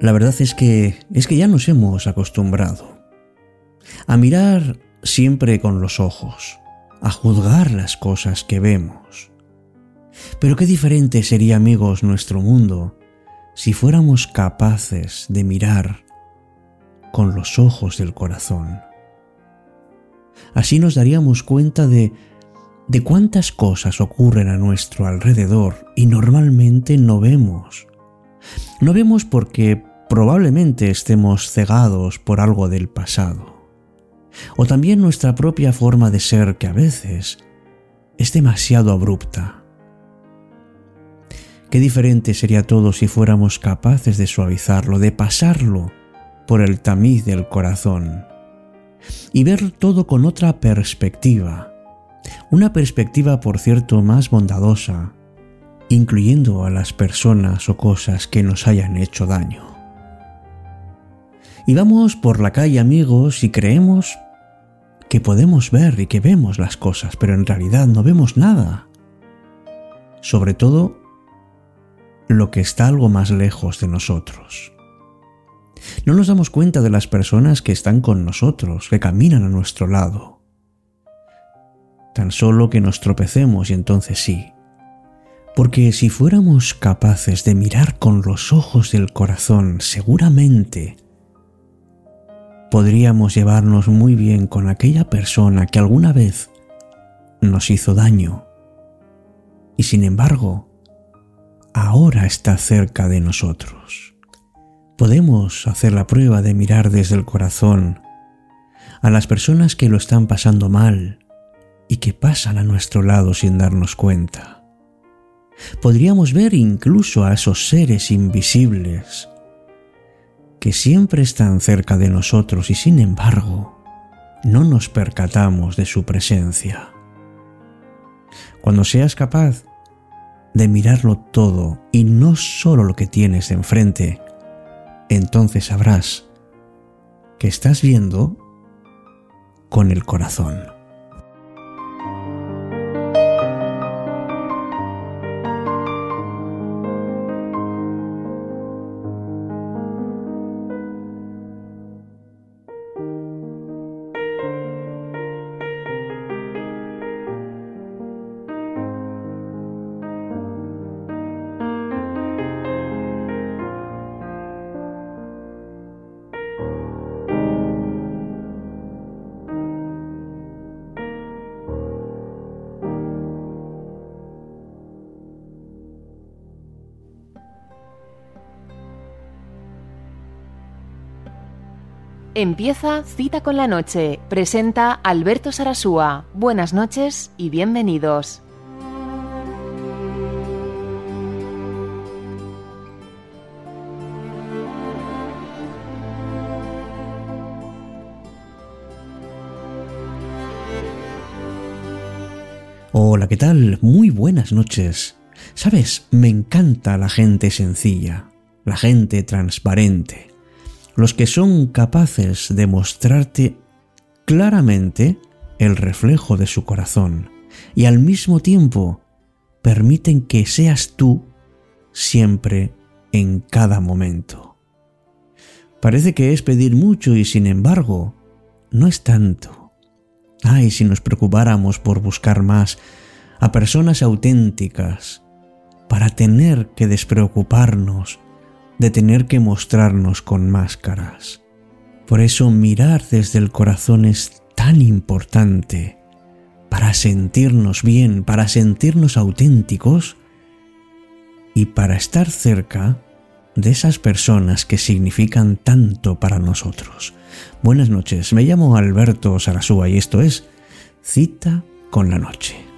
La verdad es que es que ya nos hemos acostumbrado a mirar siempre con los ojos, a juzgar las cosas que vemos. Pero qué diferente sería, amigos, nuestro mundo si fuéramos capaces de mirar con los ojos del corazón. Así nos daríamos cuenta de de cuántas cosas ocurren a nuestro alrededor y normalmente no vemos. No vemos porque probablemente estemos cegados por algo del pasado. O también nuestra propia forma de ser que a veces es demasiado abrupta. Qué diferente sería todo si fuéramos capaces de suavizarlo, de pasarlo por el tamiz del corazón y ver todo con otra perspectiva una perspectiva, por cierto, más bondadosa, incluyendo a las personas o cosas que nos hayan hecho daño. Y vamos por la calle, amigos, y creemos que podemos ver y que vemos las cosas, pero en realidad no vemos nada. Sobre todo lo que está algo más lejos de nosotros. No nos damos cuenta de las personas que están con nosotros, que caminan a nuestro lado tan solo que nos tropecemos y entonces sí. Porque si fuéramos capaces de mirar con los ojos del corazón, seguramente podríamos llevarnos muy bien con aquella persona que alguna vez nos hizo daño y sin embargo ahora está cerca de nosotros. Podemos hacer la prueba de mirar desde el corazón a las personas que lo están pasando mal, y que pasan a nuestro lado sin darnos cuenta. Podríamos ver incluso a esos seres invisibles que siempre están cerca de nosotros y sin embargo no nos percatamos de su presencia. Cuando seas capaz de mirarlo todo y no solo lo que tienes enfrente, entonces sabrás que estás viendo con el corazón. Empieza Cita con la Noche. Presenta Alberto Sarasúa. Buenas noches y bienvenidos. Hola, ¿qué tal? Muy buenas noches. Sabes, me encanta la gente sencilla, la gente transparente los que son capaces de mostrarte claramente el reflejo de su corazón y al mismo tiempo permiten que seas tú siempre en cada momento. Parece que es pedir mucho y sin embargo no es tanto. Ay, si nos preocupáramos por buscar más a personas auténticas para tener que despreocuparnos de tener que mostrarnos con máscaras. Por eso mirar desde el corazón es tan importante para sentirnos bien, para sentirnos auténticos y para estar cerca de esas personas que significan tanto para nosotros. Buenas noches, me llamo Alberto Sarasúa y esto es Cita con la Noche.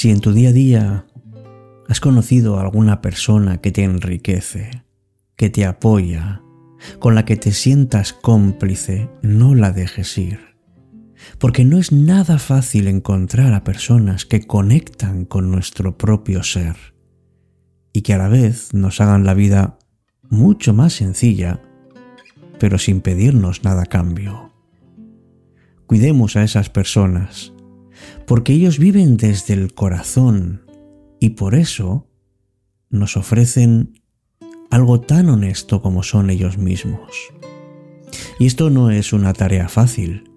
Si en tu día a día ¿Has conocido a alguna persona que te enriquece, que te apoya, con la que te sientas cómplice? No la dejes ir. Porque no es nada fácil encontrar a personas que conectan con nuestro propio ser y que a la vez nos hagan la vida mucho más sencilla, pero sin pedirnos nada cambio. Cuidemos a esas personas, porque ellos viven desde el corazón y por eso nos ofrecen algo tan honesto como son ellos mismos. Y esto no es una tarea fácil,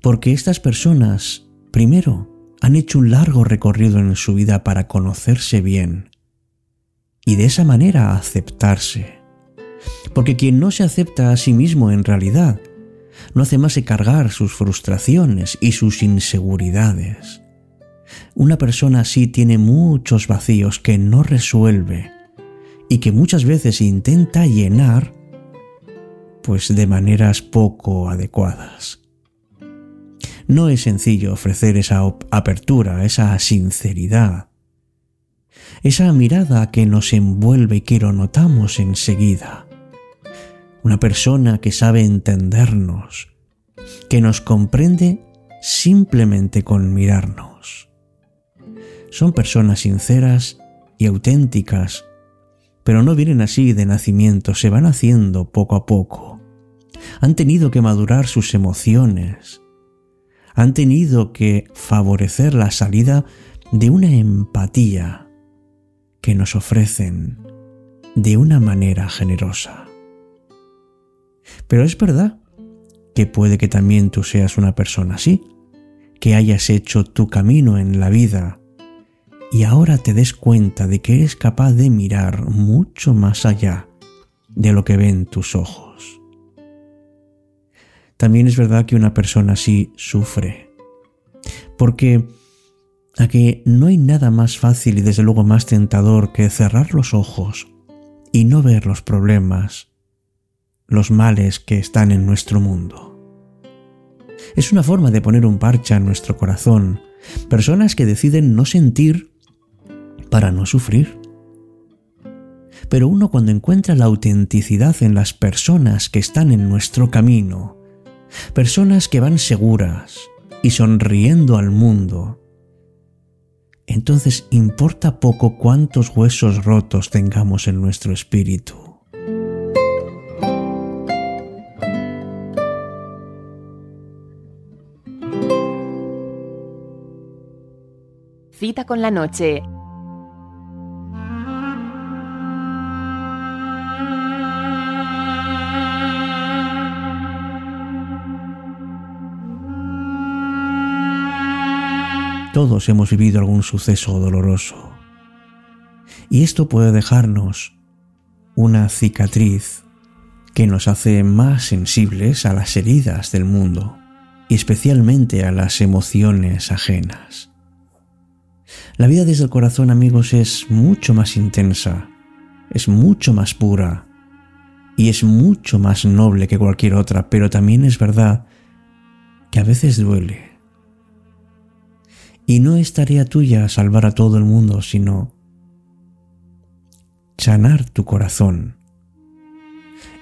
porque estas personas, primero, han hecho un largo recorrido en su vida para conocerse bien y de esa manera aceptarse. Porque quien no se acepta a sí mismo en realidad no hace más que cargar sus frustraciones y sus inseguridades. Una persona así tiene muchos vacíos que no resuelve y que muchas veces intenta llenar pues de maneras poco adecuadas. No es sencillo ofrecer esa apertura, esa sinceridad, esa mirada que nos envuelve y que lo notamos enseguida. Una persona que sabe entendernos, que nos comprende simplemente con mirarnos. Son personas sinceras y auténticas, pero no vienen así de nacimiento, se van haciendo poco a poco. Han tenido que madurar sus emociones, han tenido que favorecer la salida de una empatía que nos ofrecen de una manera generosa. Pero es verdad que puede que también tú seas una persona así, que hayas hecho tu camino en la vida y ahora te des cuenta de que eres capaz de mirar mucho más allá de lo que ven tus ojos. También es verdad que una persona así sufre, porque a que no hay nada más fácil y desde luego más tentador que cerrar los ojos y no ver los problemas, los males que están en nuestro mundo. Es una forma de poner un parche en nuestro corazón, personas que deciden no sentir para no sufrir. Pero uno cuando encuentra la autenticidad en las personas que están en nuestro camino, personas que van seguras y sonriendo al mundo, entonces importa poco cuántos huesos rotos tengamos en nuestro espíritu. Con la noche Todos hemos vivido algún suceso doloroso. Y esto puede dejarnos una cicatriz que nos hace más sensibles a las heridas del mundo y especialmente a las emociones ajenas. La vida desde el corazón, amigos, es mucho más intensa, es mucho más pura y es mucho más noble que cualquier otra, pero también es verdad que a veces duele y no es tarea tuya salvar a todo el mundo, sino sanar tu corazón.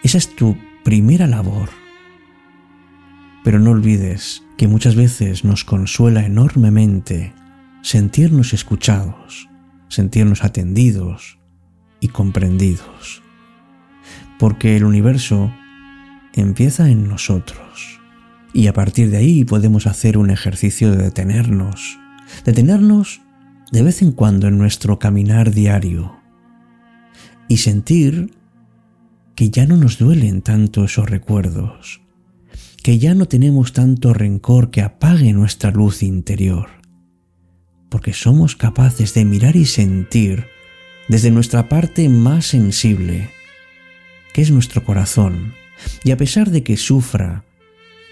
Esa es tu primera labor. Pero no olvides que muchas veces nos consuela enormemente sentirnos escuchados, sentirnos atendidos y comprendidos. Porque el universo empieza en nosotros. Y a partir de ahí podemos hacer un ejercicio de detenernos detenernos de vez en cuando en nuestro caminar diario y sentir que ya no nos duelen tanto esos recuerdos, que ya no tenemos tanto rencor que apague nuestra luz interior, porque somos capaces de mirar y sentir desde nuestra parte más sensible, que es nuestro corazón, y a pesar de que sufra,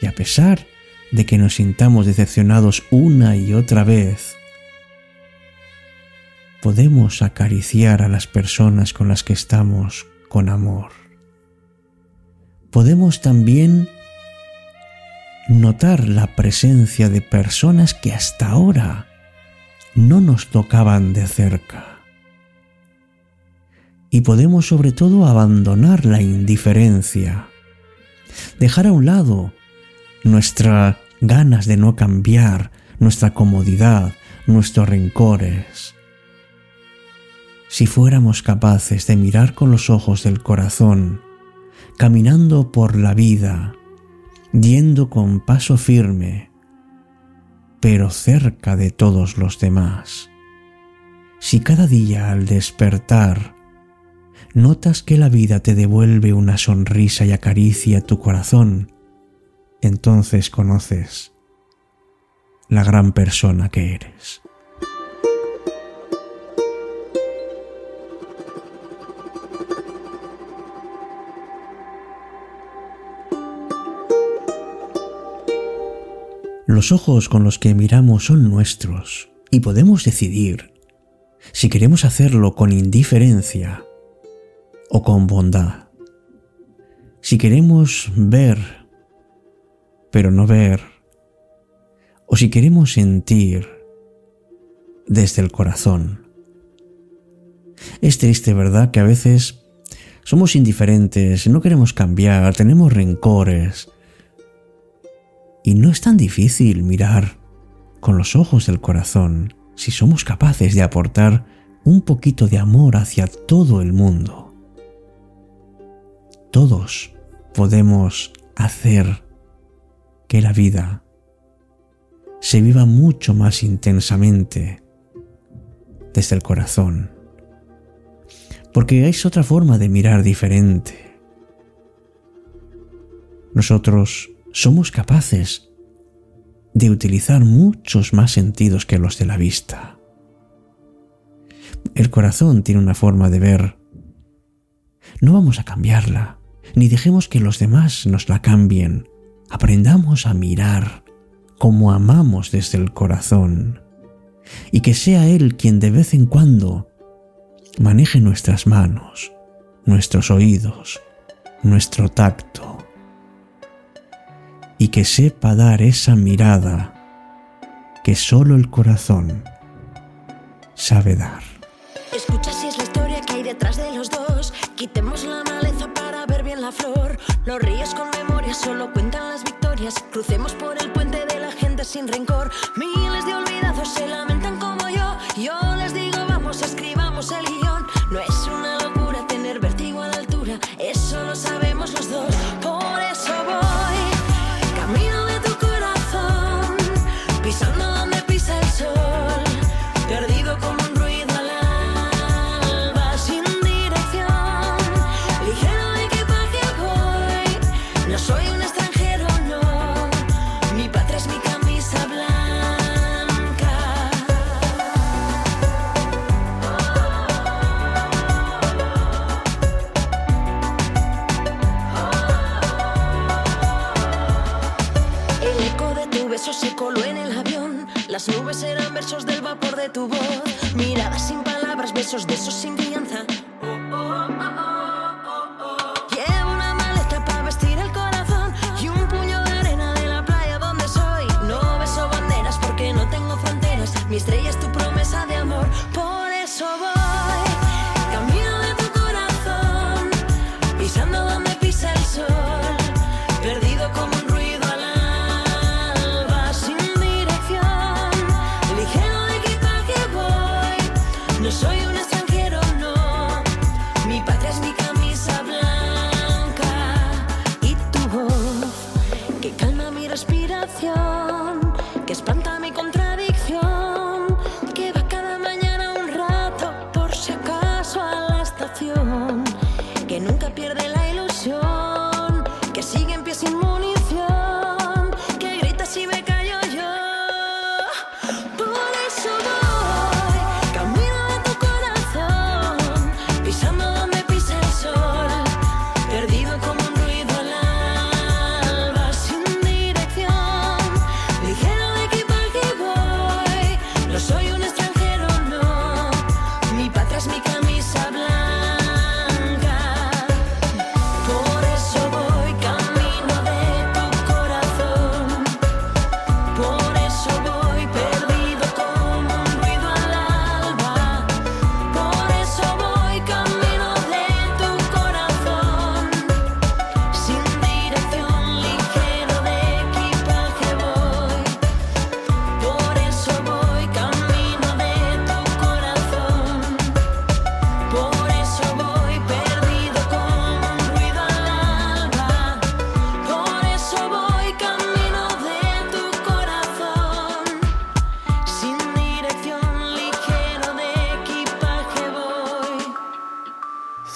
y a pesar de que nos sintamos decepcionados una y otra vez, podemos acariciar a las personas con las que estamos con amor. Podemos también notar la presencia de personas que hasta ahora no nos tocaban de cerca. Y podemos sobre todo abandonar la indiferencia, dejar a un lado nuestras ganas de no cambiar, nuestra comodidad, nuestros rencores. Si fuéramos capaces de mirar con los ojos del corazón, caminando por la vida, yendo con paso firme, pero cerca de todos los demás. Si cada día al despertar notas que la vida te devuelve una sonrisa y acaricia tu corazón, entonces conoces la gran persona que eres. Los ojos con los que miramos son nuestros y podemos decidir si queremos hacerlo con indiferencia o con bondad. Si queremos ver, pero no ver, o si queremos sentir desde el corazón. Es triste, ¿verdad?, que a veces somos indiferentes, no queremos cambiar, tenemos rencores, y no es tan difícil mirar con los ojos del corazón si somos capaces de aportar un poquito de amor hacia todo el mundo. Todos podemos hacer que la vida se viva mucho más intensamente desde el corazón. Porque es otra forma de mirar diferente. Nosotros somos capaces de utilizar muchos más sentidos que los de la vista. El corazón tiene una forma de ver. No vamos a cambiarla, ni dejemos que los demás nos la cambien. Aprendamos a mirar como amamos desde el corazón y que sea Él quien de vez en cuando maneje nuestras manos, nuestros oídos, nuestro tacto y que sepa dar esa mirada que solo el corazón sabe dar. Escucha si es la historia que hay detrás de los dos. Quitemos la maleza para ver bien la flor. Los ríos con memoria solo cuentan las victorias. Crucemos por el puente de la gente sin rencor. Miles de olvidados versos del vapor de tu voz. Miradas sin palabras, besos de esos sin crianza. Llevo una maleta para vestir el corazón y un puño de arena de la playa donde soy. No beso banderas porque no tengo fronteras. Mi estrella es tu promesa de amor. Por eso voy. Camino de tu corazón. Pisando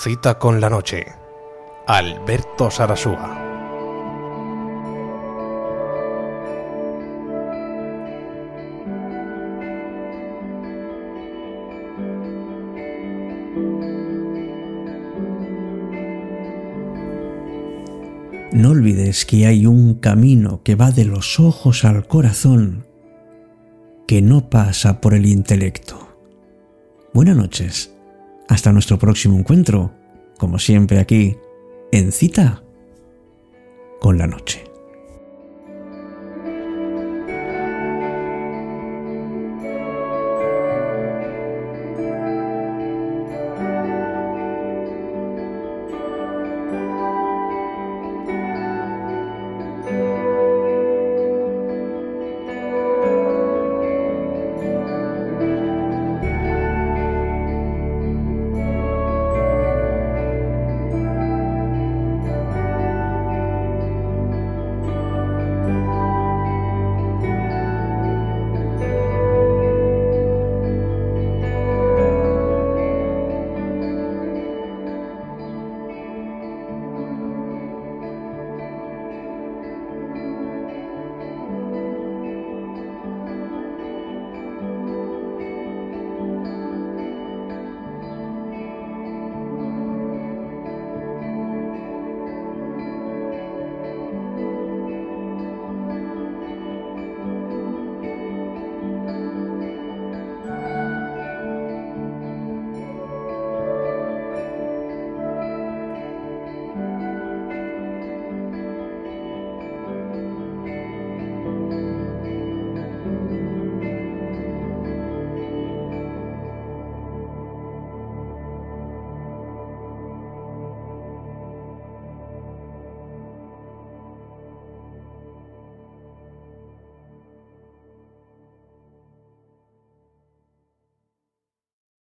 Cita con la noche. Alberto Sarasúa. No olvides que hay un camino que va de los ojos al corazón que no pasa por el intelecto. Buenas noches. Hasta nuestro próximo encuentro, como siempre aquí, en cita con la noche.